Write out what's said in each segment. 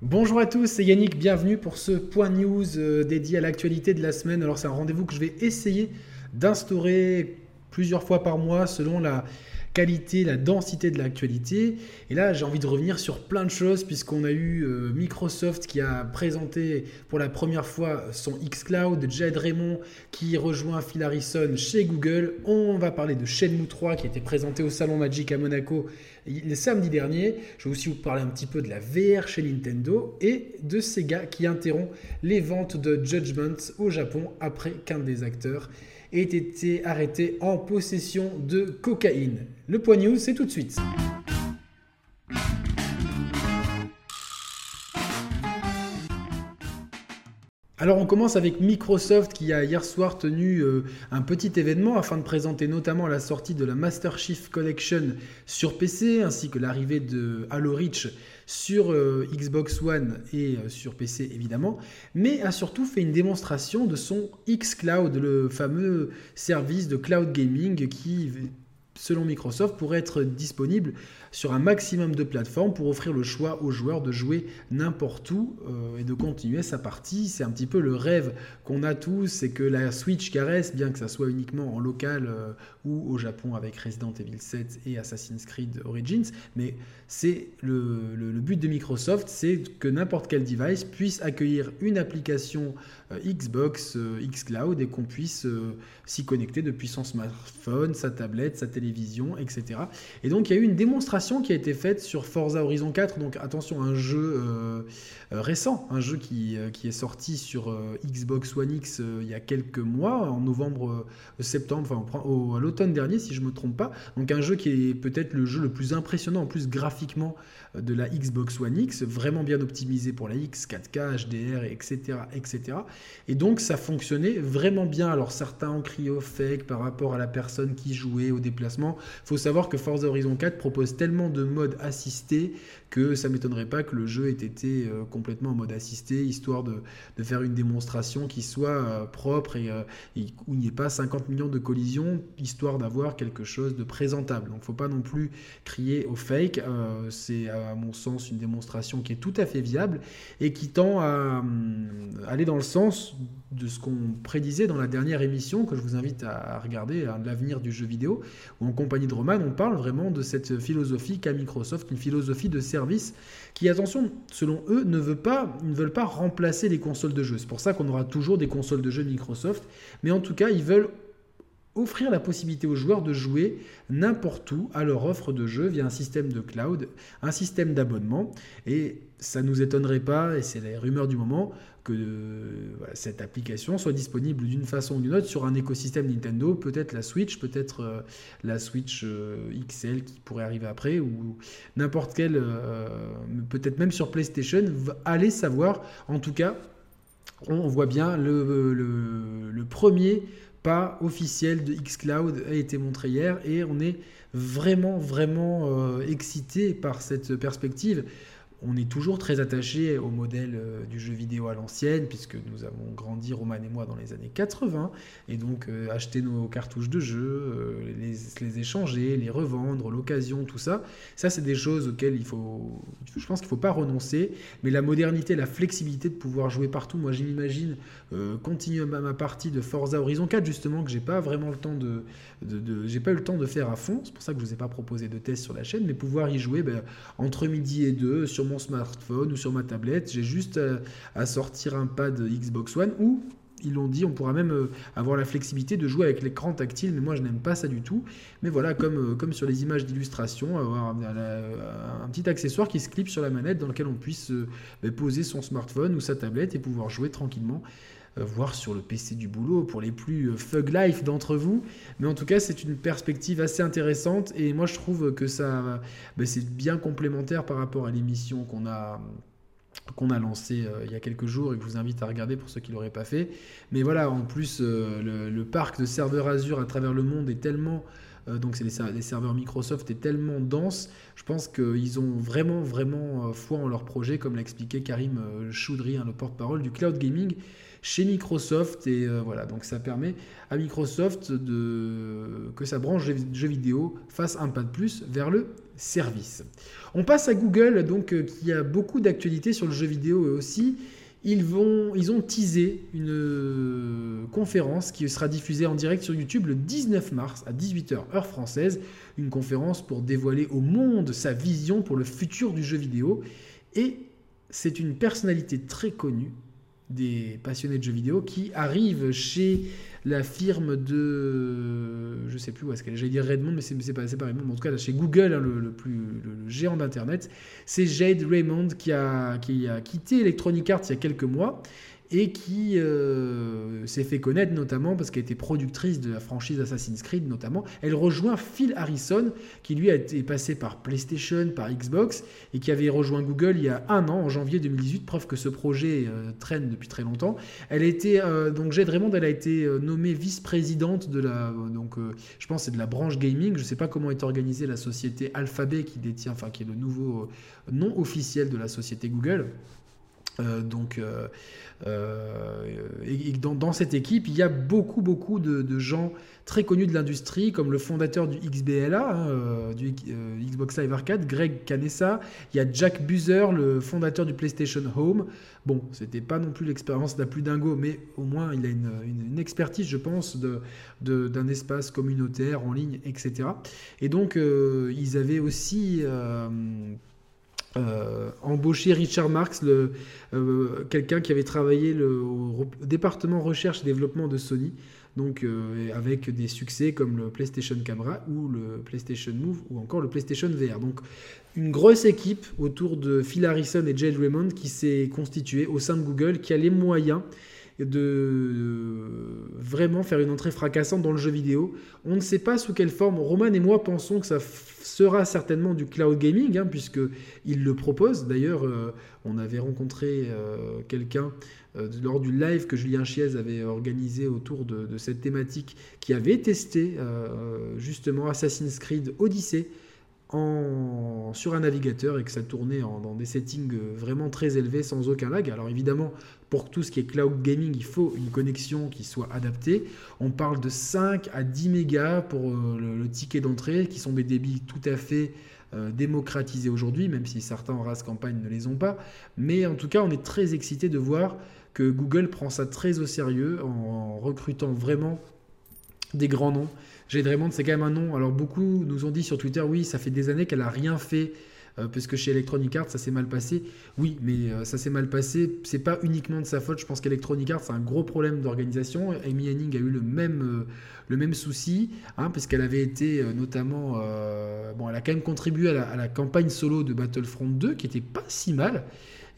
Bonjour à tous, c'est Yannick, bienvenue pour ce point news euh, dédié à l'actualité de la semaine. Alors c'est un rendez-vous que je vais essayer d'instaurer plusieurs fois par mois selon la, qualité, la densité de l'actualité. Et là, j'ai envie de revenir sur plein de choses, puisqu'on a eu euh, Microsoft qui a présenté pour la première fois son xCloud, Jed Raymond qui rejoint Phil Harrison chez Google. On va parler de Shenmue 3 qui a été présenté au Salon Magic à Monaco le samedi dernier. Je vais aussi vous parler un petit peu de la VR chez Nintendo et de Sega qui interrompt les ventes de Judgment au Japon après qu'un des acteurs ait été arrêté en possession de cocaïne. Le point news, c'est tout de suite. Alors on commence avec Microsoft qui a hier soir tenu euh, un petit événement afin de présenter notamment la sortie de la Master Chief Collection sur PC ainsi que l'arrivée de Halo Reach sur euh, Xbox One et euh, sur PC évidemment, mais a surtout fait une démonstration de son xCloud, le fameux service de cloud gaming qui selon Microsoft, pourrait être disponible sur un maximum de plateformes pour offrir le choix aux joueurs de jouer n'importe où euh, et de continuer sa partie. C'est un petit peu le rêve qu'on a tous, c'est que la Switch caresse, bien que ça soit uniquement en local euh, ou au Japon avec Resident Evil 7 et Assassin's Creed Origins, mais c'est le, but de Microsoft, c'est que n'importe quel device puisse accueillir une application euh, Xbox, xCloud et qu'on puisse s'y connecter depuis son smartphone, sa tablette, sa télévision, etc. Et donc il y a eu une démonstration qui a été faite sur Forza Horizon 4, donc attention, un jeu euh, euh, récent, un jeu qui, euh, qui est sorti sur Xbox One X il y a quelques mois, en novembre, septembre, enfin au, à l'automne dernier si je ne me trompe pas. Donc un jeu qui est peut-être le jeu le plus impressionnant en plus graphiquement de la Xbox One X, vraiment bien optimisé pour la X, 4K, HDR, etc., etc. Et donc ça fonctionnait vraiment bien. Alors certains crié au fake par rapport à la personne qui jouait au déplacement. Faut savoir que Forza Horizon 4 propose tellement de modes assistés que ça m'étonnerait pas que le jeu ait été euh, complètement en mode assisté, histoire de, faire une démonstration qui soit euh, propre euh, et, où il n'y ait pas 50 millions de collisions, histoire d'avoir quelque chose de présentable. Donc faut pas non plus crier au fake. c'est à mon sens une démonstration qui est tout à fait viable et qui tend à aller dans le sens de ce qu'on prédisait dans la dernière émission que je vous invite à regarder, à l'avenir du jeu vidéo, où en compagnie de Roman, on parle vraiment de cette philosophie qu'a Microsoft, une philosophie de service qui, attention, selon eux, ne, veut pas, ne veulent pas remplacer les consoles de jeu. C'est pour ça qu'on aura toujours des consoles de jeu Microsoft, mais en tout cas, ils veulent offrir la possibilité aux joueurs de jouer n'importe où à leur offre de jeu via un système de cloud, un système d'abonnement. Et ça ne nous étonnerait pas, et c'est la rumeur du moment, que cette application soit disponible d'une façon ou d'une autre sur un écosystème Nintendo, peut-être la Switch, peut-être euh, la Switch euh, XL qui pourrait arriver après, ou n'importe quelle, euh, peut-être même sur PlayStation, allez savoir. En tout cas, on voit bien le, le premier pas officiel de xCloud a été montré hier et on est vraiment vraiment excité par cette perspective on est toujours très attaché au modèle euh, du jeu vidéo à l'ancienne, puisque nous avons grandi, Roman et moi, dans les années 80, et donc euh, acheter nos cartouches de jeu, euh, les, échanger, les revendre, l'occasion, tout ça, ça c'est des choses auxquelles il faut, je pense qu'il ne faut pas renoncer, mais la modernité, la flexibilité de pouvoir jouer partout, moi j'imagine continuer ma, partie de Forza Horizon 4, justement, que j'ai pas vraiment le temps de, j'ai pas eu le temps de faire à fond, c'est pour ça que je vous ai pas proposé de test sur la chaîne, mais pouvoir y jouer ben, entre midi et deux sur mon smartphone ou sur ma tablette. J'ai juste à, sortir un pad Xbox One ou ils l'ont dit, on pourra même euh, avoir la flexibilité de jouer avec l'écran tactile, mais moi je n'aime pas ça du tout. Mais voilà, comme, euh, comme sur les images d'illustration, avoir un, petit accessoire qui se clip sur la manette dans lequel on puisse euh, ben, poser son smartphone ou sa tablette et pouvoir jouer tranquillement. Euh, voir sur le PC du boulot pour les plus euh, life d'entre vous. Mais en tout cas, c'est une perspective assez intéressante et moi je trouve que ça, ben, c'est bien complémentaire par rapport à l'émission qu'on a qu'on a lancé euh, il y a quelques jours et que je vous invite à regarder pour ceux qui ne l'auraient pas fait. Mais voilà, en plus, le, parc de serveurs Azure à travers le monde est tellement donc c'est les, serveurs Microsoft, est tellement dense, je pense qu'ils ont vraiment, vraiment foi en leur projet, comme l'a expliqué Karim Choudry, hein, le porte-parole du cloud gaming chez Microsoft. Et voilà, donc ça permet à Microsoft de, que sa branche jeux vidéo fasse un pas de plus vers le service. On passe à Google, donc, qui a beaucoup d'actualités sur le jeu vidéo aussi. Ils, vont, ils ont teasé une euh, conférence qui sera diffusée en direct sur YouTube le 19 mars à 18h heure française. Une conférence pour dévoiler au monde sa vision pour le futur du jeu vidéo. Et c'est une personnalité très connue des passionnés de jeux vidéo qui arrive chez la firme de. Je sais plus où est-ce qu'elle est. J'allais dire Redmond, mais c'est pas, pas Redmond. en tout cas, chez Google, hein, le, plus, géant d'Internet. C'est Jade Raymond qui a, qui a quitté Electronic Arts il y a quelques mois et qui euh, s'est fait connaître notamment parce qu'elle était productrice de la franchise Assassin's Creed notamment. Elle rejoint Phil Harrison qui lui a été passé par PlayStation, par Xbox et qui avait rejoint Google il y a un an en janvier 2018, preuve que ce projet euh, traîne depuis très longtemps. Elle été euh, donc Jade Raymond, elle a été nommée vice-présidente de la donc je pense c'est de la branche gaming. Je ne sais pas comment est organisée la société Alphabet qui détient enfin qui est le nouveau nom officiel de la société Google. Donc euh, et, dans, cette équipe, il y a beaucoup, beaucoup de, gens très connus de l'industrie, comme le fondateur du XBLA, hein, euh, du euh, Xbox Live Arcade, Greg Canessa. Il y a Jack Buzer, le fondateur du PlayStation Home. Bon, c'était pas non plus l'expérience la plus dingo, mais au moins il a une, expertise, je pense, d'un de, d'un espace communautaire en ligne, etc. Et donc, ils avaient aussi euh, embauché Richard Marx, euh, quelqu'un qui avait travaillé au, département recherche et développement de Sony, donc euh, avec des succès comme le PlayStation Camera ou le PlayStation Move ou encore le PlayStation VR. Donc une grosse équipe autour de Phil Harrison et Jade Raymond qui s'est constituée au sein de Google, qui a les moyens de vraiment faire une entrée fracassante dans le jeu vidéo. On ne sait pas sous quelle forme. Roman et moi pensons que ça sera certainement du cloud gaming, hein, puisqu'il le propose. D'ailleurs, euh, on avait rencontré euh, quelqu'un euh, lors du live que Julien Chiez avait organisé autour de, cette thématique, qui avait testé justement Assassin's Creed Odyssey en, sur un navigateur et que ça tournait dans des settings vraiment très élevés sans aucun lag. Alors évidemment, pour tout ce qui est cloud gaming, il faut une connexion qui soit adaptée. On parle de 5 à 10 mégas pour euh, le, ticket d'entrée, qui sont des débits tout à fait euh, démocratisés aujourd'hui, même si certains en race campagne ne les ont pas. Mais en tout cas, on est très excité de voir que Google prend ça très au sérieux en recrutant vraiment des grands noms. Jade Raymond, c'est quand même un nom. Alors beaucoup nous ont dit sur Twitter, oui, ça fait des années qu'elle n'a rien fait euh, parce que chez Electronic Arts ça s'est mal passé. Oui, mais euh, ça s'est mal passé. C'est pas uniquement de sa faute. Je pense qu'Electronic Arts a un gros problème d'organisation. Amy Henning a eu le même, euh, le même souci, hein, parce qu'elle avait été notamment, bon, elle a quand même contribué à la, campagne solo de Battlefront 2, qui était pas si mal.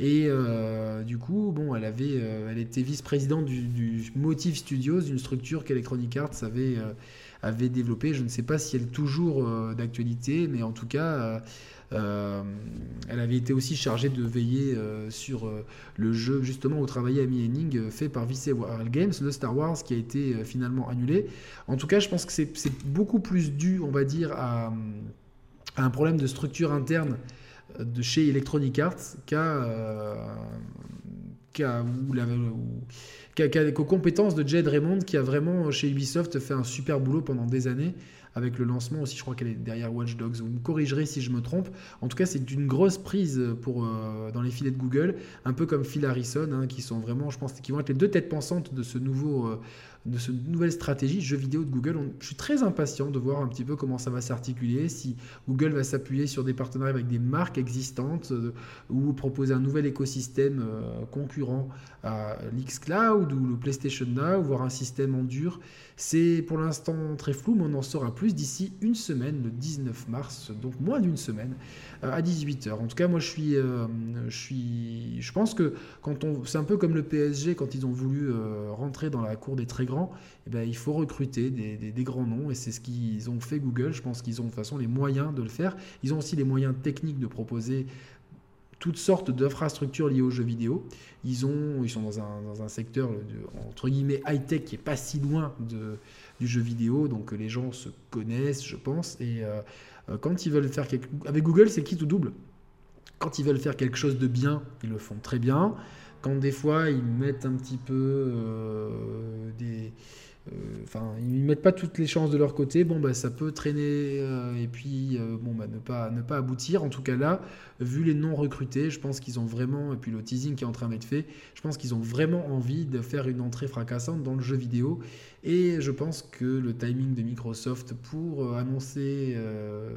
Et du coup, bon, elle avait, elle était vice-présidente du, Motive Studios, une structure qu'Electronic Arts avait, avait développée. Je ne sais pas si elle est toujours d'actualité, mais en tout cas, euh, elle avait été aussi chargée de veiller euh, sur euh, le jeu justement où travaillait Amy Henning fait par Visceral Games, le Star Wars qui a été finalement annulé. En tout cas, je pense que c'est beaucoup plus dû, on va dire, à, un problème de structure interne de chez Electronic Arts qu'à qu'aux compétences de Jed Raymond qui a vraiment chez Ubisoft fait un super boulot pendant des années avec le lancement aussi, je crois qu'elle est derrière Watch Dogs. Vous me corrigerez si je me trompe. En tout cas, c'est une grosse prise pour, euh, dans les filets de Google, un peu comme Phil Harrison, hein, qui sont vraiment, je pense, qui vont être les deux têtes pensantes de ce nouveau, euh, de cette nouvelle stratégie jeu vidéo de Google. je suis très impatient de voir un petit peu comment ça va s'articuler, si Google va s'appuyer sur des partenariats avec des marques existantes euh, ou proposer un nouvel écosystème euh, concurrent à l'Xcloud ou le PlayStation Now, voire un système en dur. C'est pour l'instant très flou, mais on en saura plus d'ici une semaine, le 19 mars, donc moins d'une semaine, euh, à 18h. En tout cas, moi je suis, je suis, je pense que quand on, c'est un peu comme le PSG quand ils ont voulu rentrer dans la cour des très eh ben, il faut recruter des, grands noms et c'est ce qu'ils ont fait Google. Je pense qu'ils ont de toute façon les moyens de le faire. Ils ont aussi les moyens techniques de proposer toutes sortes d'infrastructures liées aux jeux vidéo. Ils, ont, ils sont dans un, secteur, entre guillemets, high-tech qui est pas si loin de, du jeu vidéo, donc les gens se connaissent, je pense. Et quand ils veulent faire quelque... Avec Google, c'est qui tout double. Quand ils veulent faire quelque chose de bien, ils le font très bien. Quand des fois, ils mettent un petit peu des euh, enfin, ils mettent pas toutes les chances de leur côté. Bon, bah, ça peut traîner euh, et puis euh, bon, bah, ne pas ne pas aboutir. En tout cas là, vu les non recrutés, je pense qu'ils ont vraiment et puis le teasing qui est en train d'être fait, je pense qu'ils ont vraiment envie de faire une entrée fracassante dans le jeu vidéo. Et je pense que le timing de Microsoft pour annoncer euh,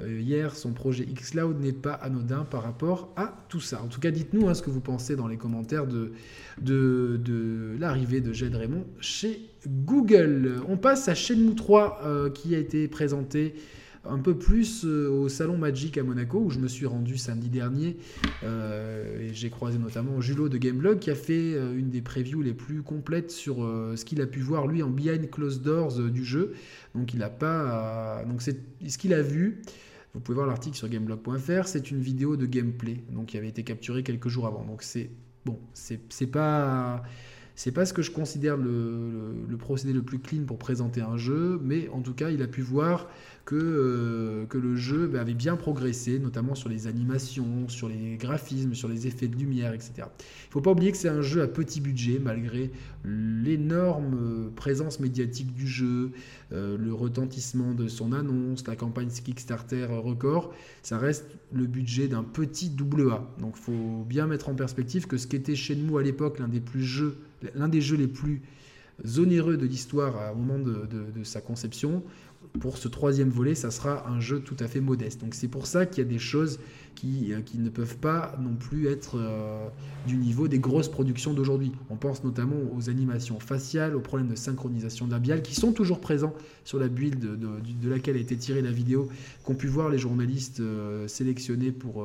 hier, son projet xCloud n'est pas anodin par rapport à tout ça. En tout cas, dites-nous hein, ce que vous pensez dans les commentaires de, de, l'arrivée de Jed Raymond chez Google. On passe à Shenmue 3 euh, qui a été présenté un peu plus euh, au Salon Magic à Monaco, où je me suis rendu samedi dernier. et j'ai croisé notamment Julot de Gameblog, qui a fait une des previews les plus complètes sur ce qu'il a pu voir, lui, en behind closed doors du jeu. Donc, il n'a pas. donc, c'est ce qu'il a vu. Vous pouvez voir l'article sur gameblog.fr. C'est une vidéo de gameplay, donc qui avait été capturée quelques jours avant. Donc c'est bon, c'est pas c'est pas ce que je considère le, procédé le plus clean pour présenter un jeu, mais en tout cas, il a pu voir que, euh, le jeu bah, avait bien progressé, notamment sur les animations, sur les graphismes, sur les effets de lumière, etc. Il ne faut pas oublier que c'est un jeu à petit budget, malgré l'énorme présence médiatique du jeu, euh, le retentissement de son annonce, la campagne Kickstarter record, ça reste le budget d'un petit double A. Donc il faut bien mettre en perspective que ce qu'était Shenmue à l'époque, l'un des plus jeux, l'un des jeux les plus onéreux de l'histoire au moment de, sa conception, pour ce troisième volet, ça sera un jeu tout à fait modeste. Donc c'est pour ça qu'il y a des choses qui, euh, qui, ne peuvent pas non plus être euh, du niveau des grosses productions d'aujourd'hui. On pense notamment aux animations faciales, aux problèmes de synchronisation labiale qui sont toujours présents sur la build de, laquelle a été tirée la vidéo, qu'ont pu voir les journalistes euh, sélectionnés pour,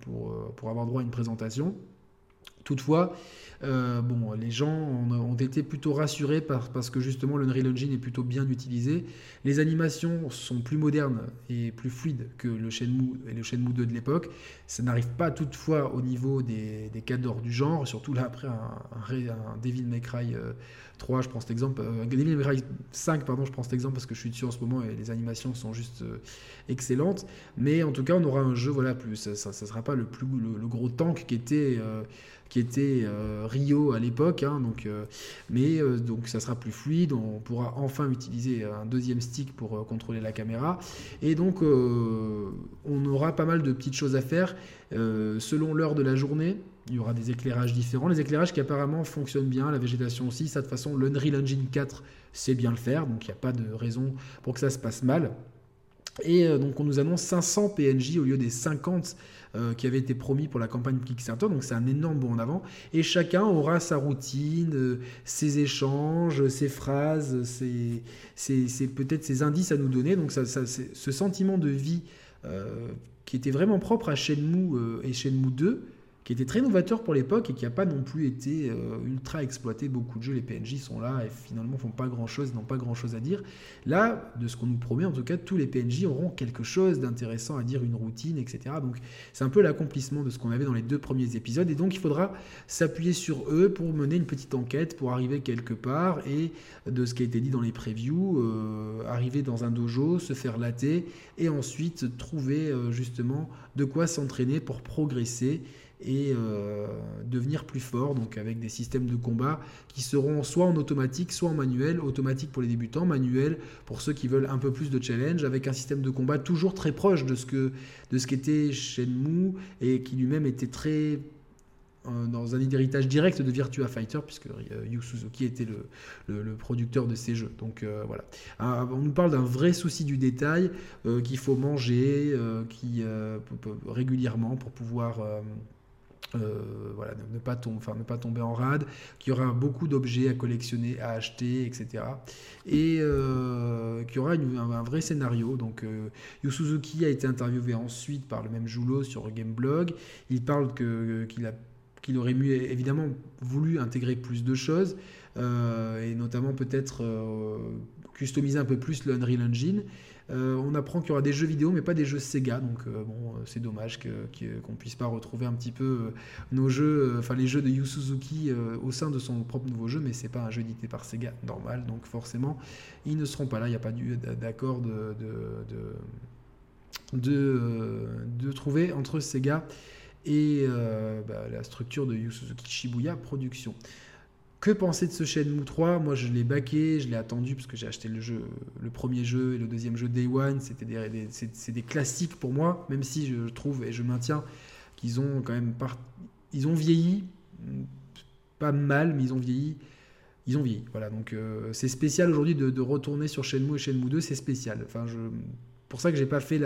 pour, pour avoir droit à une présentation. Toutefois, euh, bon, les gens ont, été plutôt rassurés parce que justement l'Unreal Engine est plutôt bien utilisé. Les animations sont plus modernes et plus fluides que le Shenmue et le Shenmue 2 de l'époque. Ça n'arrive pas toutefois au niveau des, des cadres du genre, surtout là après un, un, Devil May Cry 3, euh, je prends cet exemple, euh, Devil May Cry 5, pardon, je prends cet exemple parce que je suis dessus en ce moment et les animations sont juste excellentes. Mais en tout cas, on aura un jeu, voilà, plus, ça ne sera pas le, plus, le, gros tank qui était qui était euh, Rio à l'époque. Hein, donc, euh, mais euh, donc ça sera plus fluide. On pourra enfin utiliser un deuxième stick pour contrôler la caméra. Et donc on aura pas mal de petites choses à faire selon l'heure de la journée. Il y aura des éclairages différents, les éclairages qui apparemment fonctionnent bien, la végétation aussi. Ça de toute façon, l'Unreal Engine 4 sait bien le faire, donc il n'y a pas de raison pour que ça se passe mal. Et donc on nous annonce 500 PNJ au lieu des 50 euh, qui avait été promis pour la campagne Kickstarter. Donc c'est un énorme bond en avant. Et chacun aura sa routine, euh, ses échanges, ses phrases, ses, peut-être ses indices à nous donner. Donc ça, ce sentiment de vie euh, qui était vraiment propre à Shenmue et Shenmue 2 qui était très novateur pour l'époque et qui n'a pas non plus été euh, ultra exploité. Beaucoup de jeux, les PNJ sont là et finalement font pas grand chose, n'ont pas grand chose à dire. Là, de ce qu'on nous promet, en tout cas, tous les PNJ auront quelque chose d'intéressant à dire, une routine, etc. Donc c'est un peu l'accomplissement de ce qu'on avait dans les deux premiers épisodes et donc il faudra s'appuyer sur eux pour mener une petite enquête, pour arriver quelque part et de ce qui a été dit dans les previews, euh, arriver dans un dojo, se faire latter et ensuite trouver euh, justement de quoi s'entraîner pour progresser et euh, devenir plus fort, donc avec des systèmes de combat qui seront soit en automatique, soit en manuel, automatique pour les débutants, manuel pour ceux qui veulent un peu plus de challenge, avec un système de combat toujours très proche de ce que de ce qu'était Shenmue et qui lui-même était très euh, dans un héritage direct de Virtua Fighter, puisque euh, Yu Suzuki était le, le, producteur de ces jeux. Donc voilà. Ah, on nous parle d'un vrai souci du détail qu'il faut manger qui, régulièrement pour pouvoir euh, voilà, ne, pas tomber, enfin, ne pas tomber en rade, qu'il y aura beaucoup d'objets à collectionner, à acheter, etc. Et euh, qu'il y aura un, vrai scénario. Donc, euh, a été interviewé ensuite par le même Joulot sur Gameblog. Il parle que, qu'il, a, qu'il aurait évidemment voulu intégrer plus de choses, et notamment peut-être customiser un peu plus le Unreal Engine. On apprend qu'il y aura des jeux vidéo, mais pas des jeux Sega. Donc bon, c'est dommage qu'on ne puisse pas retrouver un petit peu nos jeux, enfin les jeux de Yu Suzuki au sein de son propre nouveau jeu, mais c'est pas un jeu édité par Sega normal. Donc forcément, ils ne seront pas là. Il n'y a pas d'accord de, trouver entre Sega et bah, la structure de Yu Suzuki Shibuya Production. Que penser de ce Shenmue 3 Moi, je l'ai baqué, je l'ai attendu parce que j'ai acheté le jeu, le premier jeu et le deuxième jeu Day One. C'était des, c'est, des classiques pour moi, même si je trouve et je maintiens qu'ils ont quand même ils ont vieilli, pas mal, mais ils ont vieilli. Ils ont vieilli. Voilà, donc euh, c'est spécial aujourd'hui de, de, retourner sur Shenmue et Shenmue 2, c'est spécial. Enfin, je, pour ça que j'ai pas fait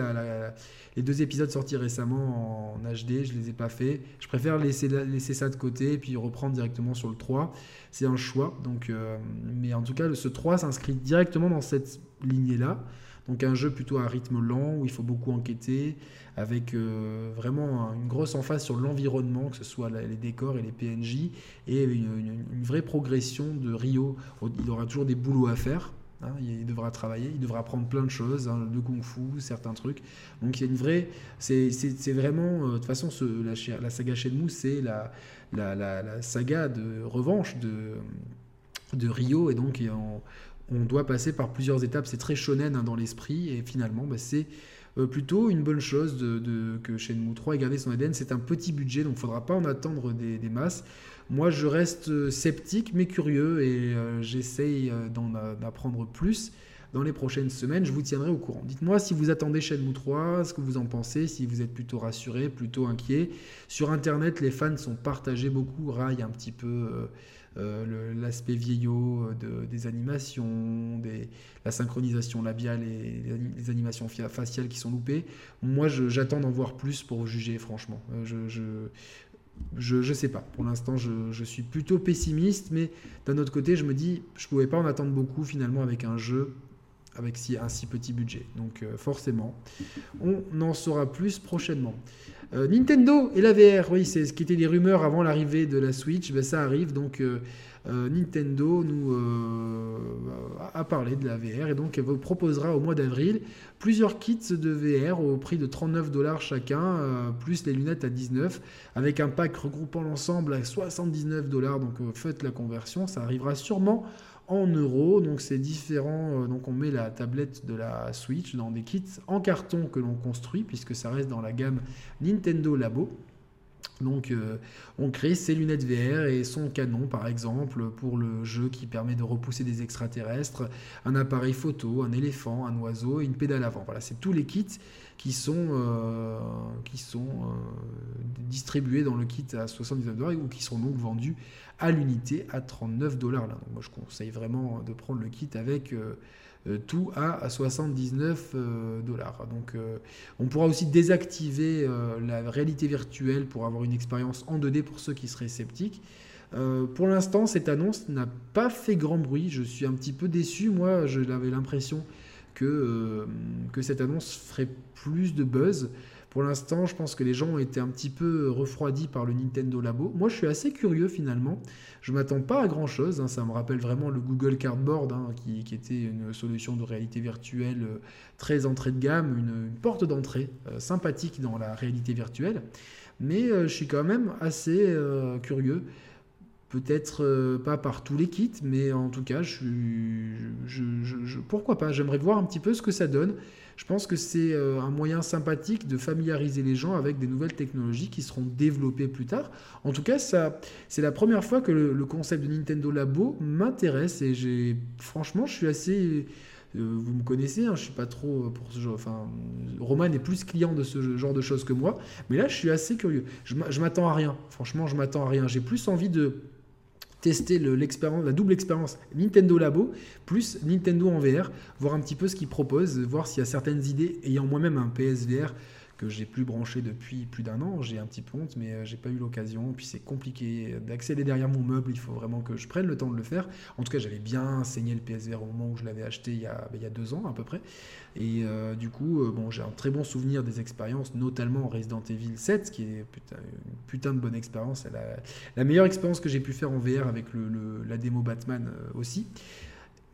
les deux épisodes sortis récemment en HD, je les ai pas fait. Je préfère laisser, laisser ça de côté et puis reprendre directement sur le 3. C'est un choix. Donc, euh, mais en tout cas, ce 3 s'inscrit directement dans cette lignée-là. Donc un jeu plutôt à rythme lent où il faut beaucoup enquêter, avec euh, vraiment une grosse emphase sur l'environnement, que ce soit les décors et les PNJ, et une, une vraie progression de Rio. Il aura toujours des boulots à faire, Hein, il devra travailler, il devra apprendre plein de choses, hein, le kung fu, certains trucs. Donc il y a une vraie. C'est vraiment. Euh, de toute façon, ce, la, la, saga Shenmue, c'est la, la, la, saga de revanche de, de Rio. Et donc on, doit passer par plusieurs étapes. C'est très shonen hein, dans l'esprit. Et finalement, bah, c'est euh, plutôt une bonne chose de, que Shenmue 3 ait gardé son ADN. C'est un petit budget, donc il ne faudra pas en attendre des masses. Moi, je reste euh, sceptique mais curieux et euh, j'essaye euh, d'en apprendre plus dans les prochaines semaines. Je vous tiendrai au courant. Dites-moi si vous attendez Shenmue 3, ce que vous en pensez, si vous êtes plutôt rassuré, plutôt inquiet. Sur Internet, les fans sont partagés beaucoup, raillent un petit peu l'aspect vieillot des animations, la synchronisation labiale et les, animations faciales qui sont loupées. Moi, j'attends d'en voir plus pour juger, franchement. je ne sais pas. Pour l'instant, je, suis plutôt pessimiste, mais d'un autre côté, je me dis, je ne pouvais pas en attendre beaucoup finalement avec un jeu avec si, un si petit budget. Donc euh, forcément, on en saura plus prochainement. Euh, Nintendo et la VR, oui, c'est ce qui était les rumeurs avant l'arrivée de la Switch, ben, ça arrive. Donc euh, Nintendo nous euh, a parlé de la VR et donc elle vous proposera au mois d'avril plusieurs kits de VR au prix de 39 dollars chacun, euh, plus les lunettes à 19, avec un pack regroupant l'ensemble à 79 dollars. Donc faites la conversion, ça arrivera sûrement en euros. Donc c'est différent. donc on met la tablette de la Switch dans des kits en carton que l'on construit puisque ça reste dans la gamme Nintendo Labo. Donc euh, on crée ses lunettes VR et son canon par exemple pour le jeu qui permet de repousser des extraterrestres, un appareil photo, un éléphant, un oiseau une pédale avant. Voilà, c'est tous les kits qui sont, euh, euh, distribués dans le kit à 79 dollars ou qui sont donc vendus à l'unité à 39 dollars. moi je conseille vraiment de prendre le kit avec tout à 79 euh, dollars. Donc euh, on pourra aussi désactiver la réalité virtuelle pour avoir une expérience en 2D pour ceux qui seraient sceptiques. pour l'instant, cette annonce n'a pas fait grand bruit. Je suis un petit peu déçu. Moi, j'avais l'impression que cette annonce ferait plus de buzz. Pour l'instant, je pense que les gens ont été un petit peu refroidis par le Nintendo Labo. Moi, je suis assez curieux finalement. Je m'attends pas à grand chose. Hein. Ça me rappelle vraiment le Google Cardboard, hein, qui, était une solution de réalité virtuelle euh, très entrée de gamme, une, porte d'entrée euh, sympathique dans la réalité virtuelle. Mais euh, je suis quand même assez curieux. Peut-être pas par tous les kits, mais en tout cas, pourquoi pas? J'aimerais voir un petit peu ce que ça donne. Je pense que c'est euh, un moyen sympathique de familiariser les gens avec des nouvelles technologies qui seront développées plus tard. En tout cas, c'est la première fois que le, concept de Nintendo Labo m'intéresse et j'ai, franchement, je suis assez euh, vous me connaissez, hein, je suis pas trop pour ce genre. Enfin, Roman est plus client de ce genre de choses que moi, mais là, je suis assez curieux. Je m'attends à rien. Franchement, je m'attends à rien. J'ai plus envie de tester l'expérience, la double expérience Nintendo Labo plus Nintendo en VR, voir un petit peu ce qu'ils proposent, voir s'il y a certaines idées, ayant moi-même un PSVR que j'ai plus branché depuis plus d'un an. J'ai un petit peu honte, mais euh, j'ai pas eu l'occasion. Puis c'est compliqué d'accéder derrière mon meuble. Il faut vraiment que je prenne le temps de le faire. En tout cas, j'avais bien saigné le PSVR au moment où je l'avais acheté il y, a, a deux ans à peu près. Et euh, du coup, euh, bon, j'ai un très bon souvenir des expériences, notamment Resident Evil 7, qui est une putain de bonne expérience. La, meilleure expérience que j'ai pu faire en VR avec la démo Batman aussi.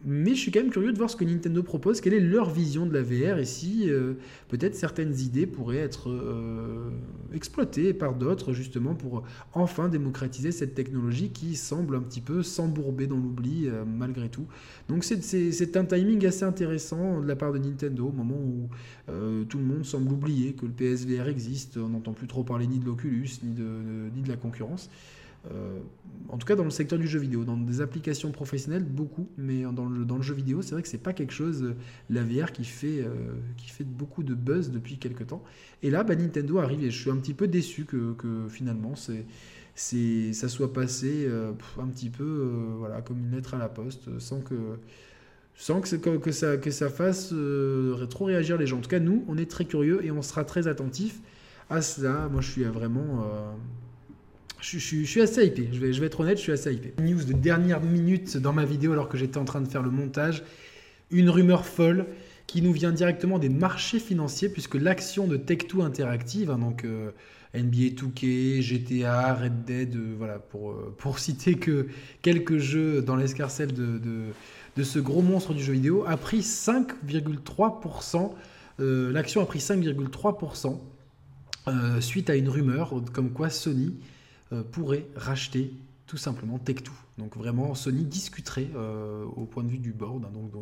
Mais je suis quand même curieux de voir ce que Nintendo propose, quelle est leur vision de la VR et si euh, peut-être certaines idées pourraient être euh, exploitées par d'autres justement pour enfin démocratiser cette technologie qui semble un petit peu s'embourber dans l'oubli euh, malgré tout. Donc c'est un timing assez intéressant de la part de Nintendo au moment où tout le monde semble oublier que le PSVR existe, on n'entend plus trop parler ni de l'Oculus ni ni de la concurrence. Euh, en tout cas dans le secteur du jeu vidéo, dans des applications professionnelles, beaucoup, mais dans le, jeu vidéo, c'est vrai que c'est pas quelque chose, euh, la VR, qui fait, euh, qui fait beaucoup de buzz depuis quelques temps. Et là, bah, Nintendo arrive et je suis un petit peu déçu que, que finalement c'est, c'est, ça soit passé un petit peu voilà, comme une lettre à la poste, sans que, sans que, que, ça, que ça fasse trop réagir les gens. En tout cas, nous, on est très curieux et on sera très attentifs à cela. Moi, je suis vraiment je, suis assez hypé, je vais, être honnête, je suis assez hypé. News de dernière minute dans ma vidéo alors que j'étais en train de faire le montage. Une rumeur folle qui nous vient directement des marchés financiers puisque l'action de Tech2 Interactive, hein, donc euh, NBA 2K, GTA, Red Dead, euh, voilà, pour, euh, pour citer que quelques jeux dans l'escarcelle de, de, ce gros monstre du jeu vidéo, a pris 5,3%. l'action a pris 5,3% suite à une rumeur comme quoi Sony pourrait racheter tout simplement Tech2. Donc vraiment, Sony discuterait euh, au point de vue du board, hein, donc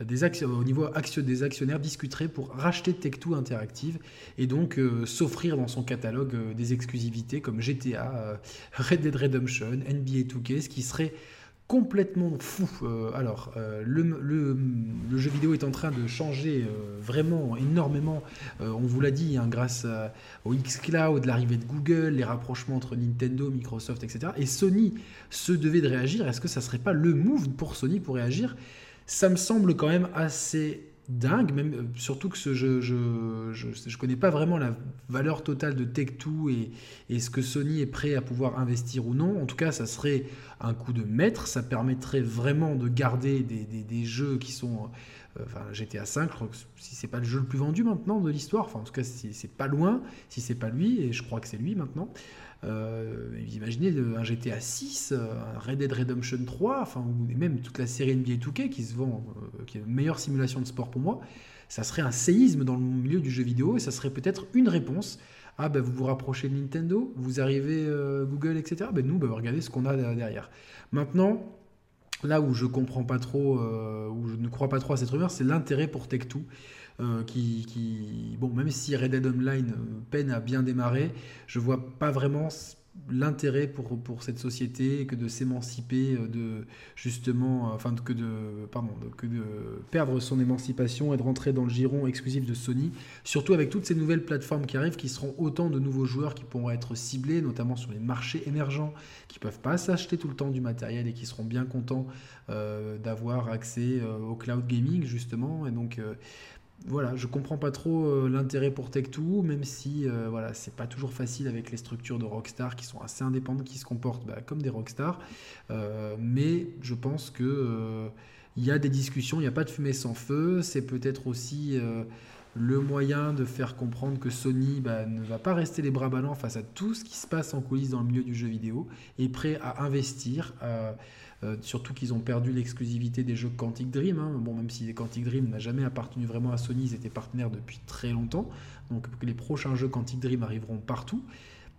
des actions, au niveau des actionnaires, discuterait pour racheter Tech2 Interactive et donc euh, s'offrir dans son catalogue des exclusivités comme GTA, Red Dead Redemption, NBA 2K, ce qui serait complètement fou. Euh, alors, euh, le, jeu vidéo est en train de changer euh, vraiment énormément. on vous l'a dit, hein, grâce au xCloud, l'arrivée de Google, les rapprochements entre Nintendo, Microsoft, etc. Et Sony se devait de réagir. Est-ce que ça serait pas le move pour Sony pour réagir? Ça me semble quand même assez dingue, même euh, surtout que ce, je, je, je, connais pas vraiment la valeur totale de Tech2 et, et, ce que Sony est prêt à pouvoir investir ou non. En tout cas, ça serait un coup de maître, ça permettrait vraiment de garder des, des, des jeux qui sont. Euh, enfin, GTA 5, je crois que si c'est pas le jeu le plus vendu maintenant de l'histoire, enfin en tout cas c'est pas loin, si c'est pas lui, et je crois que c'est lui maintenant. Euh, imaginez un GTA 6, un Red Dead Redemption 3, enfin, même toute la série NBA 2K qui se vend, euh, qui est la meilleure simulation de sport pour moi, ça serait un séisme dans le milieu du jeu vidéo et ça serait peut-être une réponse. Ah ben vous vous rapprochez de Nintendo, vous arrivez euh, Google, etc. Ben nous, ben, regardez ce qu'on a derrière. Maintenant, là où je comprends pas trop, où je ne crois pas trop à cette rumeur, c'est l'intérêt pour Tech2. Euh, qui, bon, même si Red Dead Online euh, peine à bien démarrer, je vois pas vraiment l'intérêt pour, pour cette société que de s'émanciper, euh, de justement, enfin que de, pardon, que de perdre son émancipation et de rentrer dans le giron exclusif de Sony, surtout avec toutes ces nouvelles plateformes qui arrivent, qui seront autant de nouveaux joueurs qui pourront être ciblés, notamment sur les marchés émergents, qui peuvent pas s'acheter tout le temps du matériel et qui seront bien contents d'avoir accès au cloud gaming justement, et donc voilà, je comprends pas trop euh, l'intérêt pour Tech2, même si euh, voilà, c'est pas toujours facile avec les structures de Rockstar qui sont assez indépendantes, qui se comportent bah, comme des Rockstar. Euh, mais je pense que il y a des discussions, il n'y a pas de fumée sans feu. C'est peut-être aussi le moyen de faire comprendre que Sony bah, ne va pas rester les bras ballants face à tout ce qui se passe en coulisses dans le milieu du jeu vidéo, est prêt à investir. Euh, surtout qu'ils ont perdu l'exclusivité des jeux Quantic Dream. Hein. Bon, même si Quantic Dream n'a jamais appartenu vraiment à Sony, ils étaient partenaires depuis très longtemps. Donc les prochains jeux Quantic Dream arriveront partout.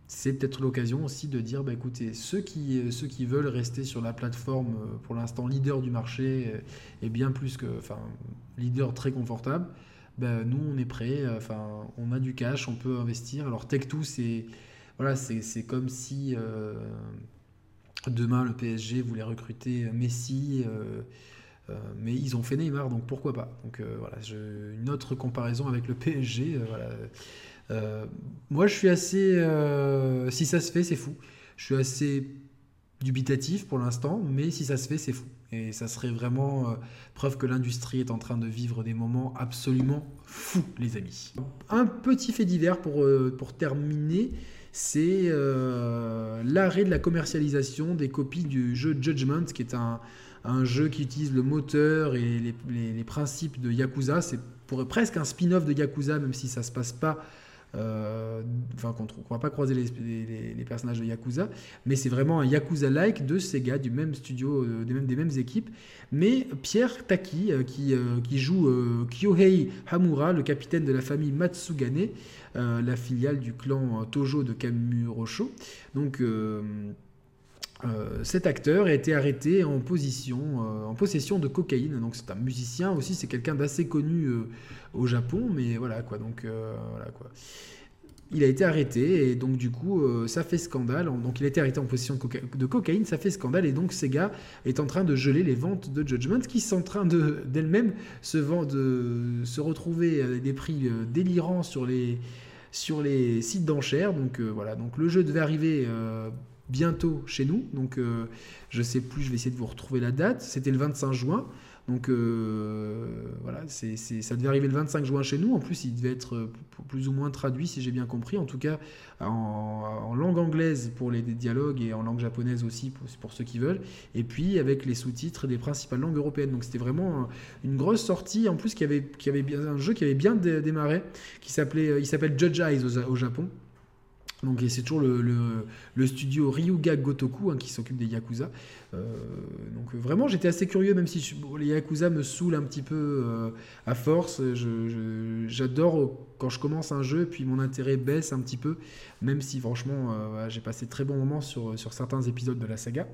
C'est peut-être l'occasion aussi de dire, bah, écoutez, ceux qui, euh, ceux qui veulent rester sur la plateforme, euh, pour l'instant leader du marché, et bien plus que, enfin, leader très confortable, bah, nous on est prêt, enfin, on a du cash, on peut investir. Alors Tech2, c'est voilà, c'est comme si Demain, le PSG voulait recruter Messi, euh, euh, mais ils ont fait Neymar, donc pourquoi pas Donc euh, voilà, une autre comparaison avec le PSG. moi, je suis assez. si ça se fait, c'est fou. Je suis assez dubitatif pour l'instant, mais si ça se fait, c'est fou. Et ça serait vraiment preuve que l'industrie est en train de vivre des moments absolument fous, les amis. Un petit fait divers pour, pour terminer c'est euh, l'arrêt de la commercialisation des copies du jeu Judgment, qui est un, jeu qui utilise le moteur et les, principes de Yakuza. C'est pour presque un spin-off de Yakuza, même si ça se passe pas enfin, qu'on ne va pas croiser les, personnages de Yakuza, mais c'est vraiment un Yakuza-like de Sega, du même studio, des, mêmes, des mêmes équipes. Mais Pierre Taki, qui, qui joue Kyohei Hamura, le capitaine de la famille Matsugane, la filiale du clan Tojo de Kamurocho. Donc, euh, cet acteur a été arrêté en, position, euh, en possession de cocaïne. Donc c'est un musicien aussi, c'est quelqu'un d'assez connu euh, au Japon, mais voilà quoi. Donc voilà quoi. Il a été arrêté et donc du coup ça fait scandale. Donc il a été arrêté en possession de, cocaïne, ça fait scandale et donc Sega est en train de geler les ventes de Judgment qui sont en train d'elles-mêmes se, de se retrouver à des prix délirants sur les sur les sites d'enchères. Donc voilà, donc le jeu devait arriver bientôt chez nous. Donc, euh, je sais plus, je vais essayer de vous retrouver la date. C'était le 25 juin. Donc, euh, voilà, c'est, ça devait arriver le 25 juin chez nous. En plus, il devait être euh, plus ou moins traduit, si j'ai bien compris. En tout cas, en, langue anglaise pour les dialogues et en langue japonaise aussi, pour, ceux qui veulent. Et puis, avec les sous-titres des principales langues européennes. Donc, c'était vraiment une grosse sortie. En plus, qui avait, avait bien, un jeu qui avait bien démarré, qui s'appelait, il s'appelle Judge Eyes au Japon. Donc c'est toujours le, studio Ryuga Gotoku hein, qui s'occupe des Yakuza. Euh, donc vraiment j'étais assez curieux, même si les Yakuza me saoulent un petit peu euh, à force. J'adore quand je commence un jeu, puis mon intérêt baisse un petit peu, même si franchement euh, j'ai passé très bons moments sur, sur certains épisodes de la saga.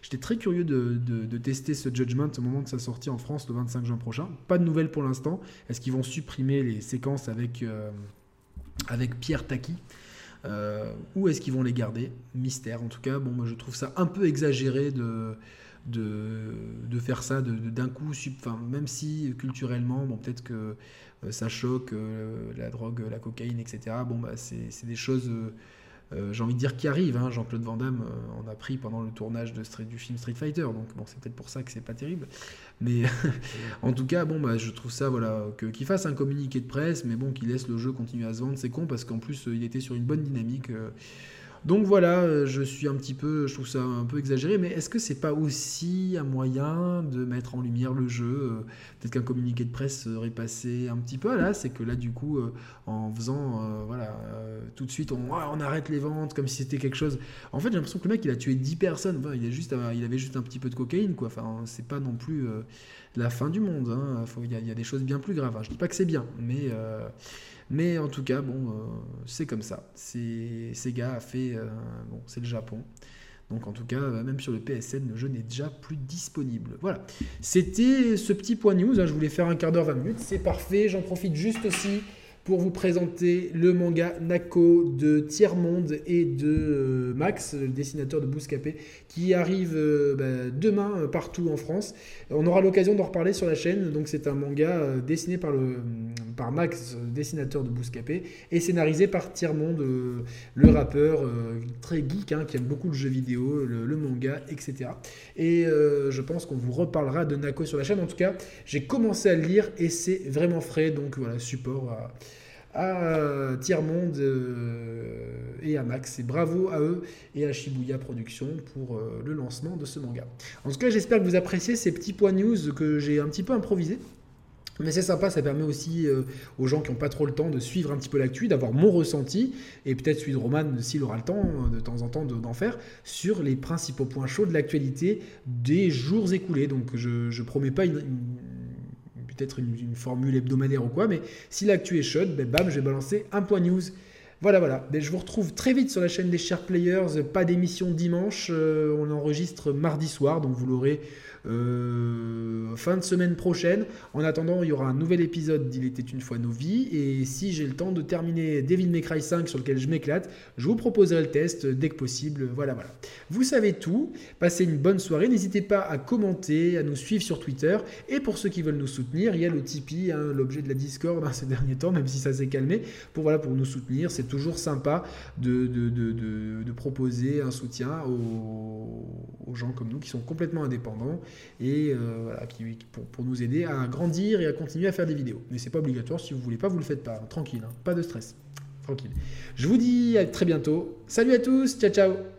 J'étais très curieux de, de, tester ce Judgment au moment de sa sortie en France le 25 juin prochain. Pas de nouvelles pour l'instant. Est-ce qu'ils vont supprimer les séquences avec, avec Pierre Taki? Euh, où est-ce qu'ils vont les garder? Mystère. En tout cas, bon, moi je trouve ça un peu exagéré de, de, faire ça d'un coup, même si culturellement, bon, peut-être que euh, ça choque, euh, la drogue, la cocaïne, etc. Bon, bah, c'est des choses euh, j'ai envie de dire qui arrive. Hein. Jean-Claude Van Damme euh, en a pris pendant le tournage du film Street Fighter, donc bon, c'est peut-être pour ça que c'est pas terrible. Mais en tout cas, bon, bah, je trouve ça, voilà, qu'il fasse un communiqué de presse, mais bon, qu'il laisse le jeu continuer à se vendre, c'est con parce qu'en plus, euh, il était sur une bonne dynamique. Donc voilà, euh, je suis un petit peu, je trouve ça un peu exagéré, mais est-ce que c'est pas aussi un moyen de mettre en lumière le jeu euh, Peut-être qu'un communiqué de presse serait passé un petit peu là, c'est que là du coup, euh, en faisant, voilà, tout de suite, on, arrête les ventes comme si c'était quelque chose. En fait, j'ai l'impression que le mec, il a tué 10 personnes. il, a juste, il avait juste un petit peu de cocaïne, quoi. Enfin, c'est pas non plus la fin du monde. Hein. Il y, a des choses bien plus graves. Hein. Je dis pas que c'est bien, mais mais en tout cas, bon, euh, c'est comme ça. Sega a fait. Euh, bon, c'est le Japon. Donc en tout cas, euh, même sur le PSN, le jeu n'est déjà plus disponible. Voilà. C'était ce petit point news. Hein. je voulais faire un quart d'heure, 20 minutes. C'est parfait. J'en profite juste aussi pour vous présenter le manga Nako de Tiers Monde et de euh, Max, le dessinateur de Bouscapé, qui arrive euh, bah, demain euh, partout en France. On aura l'occasion d'en reparler sur la chaîne. Donc c'est un manga dessiné par, le, par Max, dessinateur de Bouscapé, et scénarisé par Tiers Monde, le rappeur très geek, hein, qui aime beaucoup le jeu vidéo, le, manga, etc. Et je pense qu'on vous reparlera de Nako sur la chaîne. En tout cas, j'ai commencé à le lire et c'est vraiment frais. Donc voilà, support à Tiers Monde euh, et à Max. Et bravo à eux et à Shibuya Productions pour euh, le lancement de ce manga. En tout cas, j'espère que vous appréciez ces petits points news que j'ai un petit peu improvisés. Mais c'est sympa, ça permet aussi euh, aux gens qui n'ont pas trop le temps de suivre un petit peu l'actu, d'avoir mon ressenti, et peut-être celui de Roman s'il aura le temps de temps en temps d'en faire, sur les principaux points chauds de l'actualité des jours écoulés. Donc je ne promets pas une peut-être une, formule hebdomadaire ou quoi, mais si l'actu est chaude, ben bam, je vais balancer un point news. Voilà, voilà. Ben, je vous retrouve très vite sur la chaîne des Chers Players. Pas d'émission dimanche. Euh, on enregistre mardi soir, donc vous l'aurez euh, fin de semaine prochaine. En attendant, il y aura un nouvel épisode d'Il était une fois nos vies. Et si j'ai le temps de terminer Devil May Cry 5 sur lequel je m'éclate, je vous proposerai le test dès que possible. Voilà, voilà. Vous savez tout. Passez une bonne soirée. N'hésitez pas à commenter, à nous suivre sur Twitter. Et pour ceux qui veulent nous soutenir, il y a le Tipeee, hein, l'objet de la Discord hein, ces derniers temps, même si ça s'est calmé. Pour, voilà, pour nous soutenir, c'est toujours sympa de, proposer un soutien aux, gens comme nous qui sont complètement indépendants et euh, voilà, pour, nous aider à grandir et à continuer à faire des vidéos. Mais c'est pas obligatoire, si vous voulez pas, vous le faites pas. Tranquille, hein. pas de stress. Tranquille. Je vous dis à très bientôt. Salut à tous, ciao ciao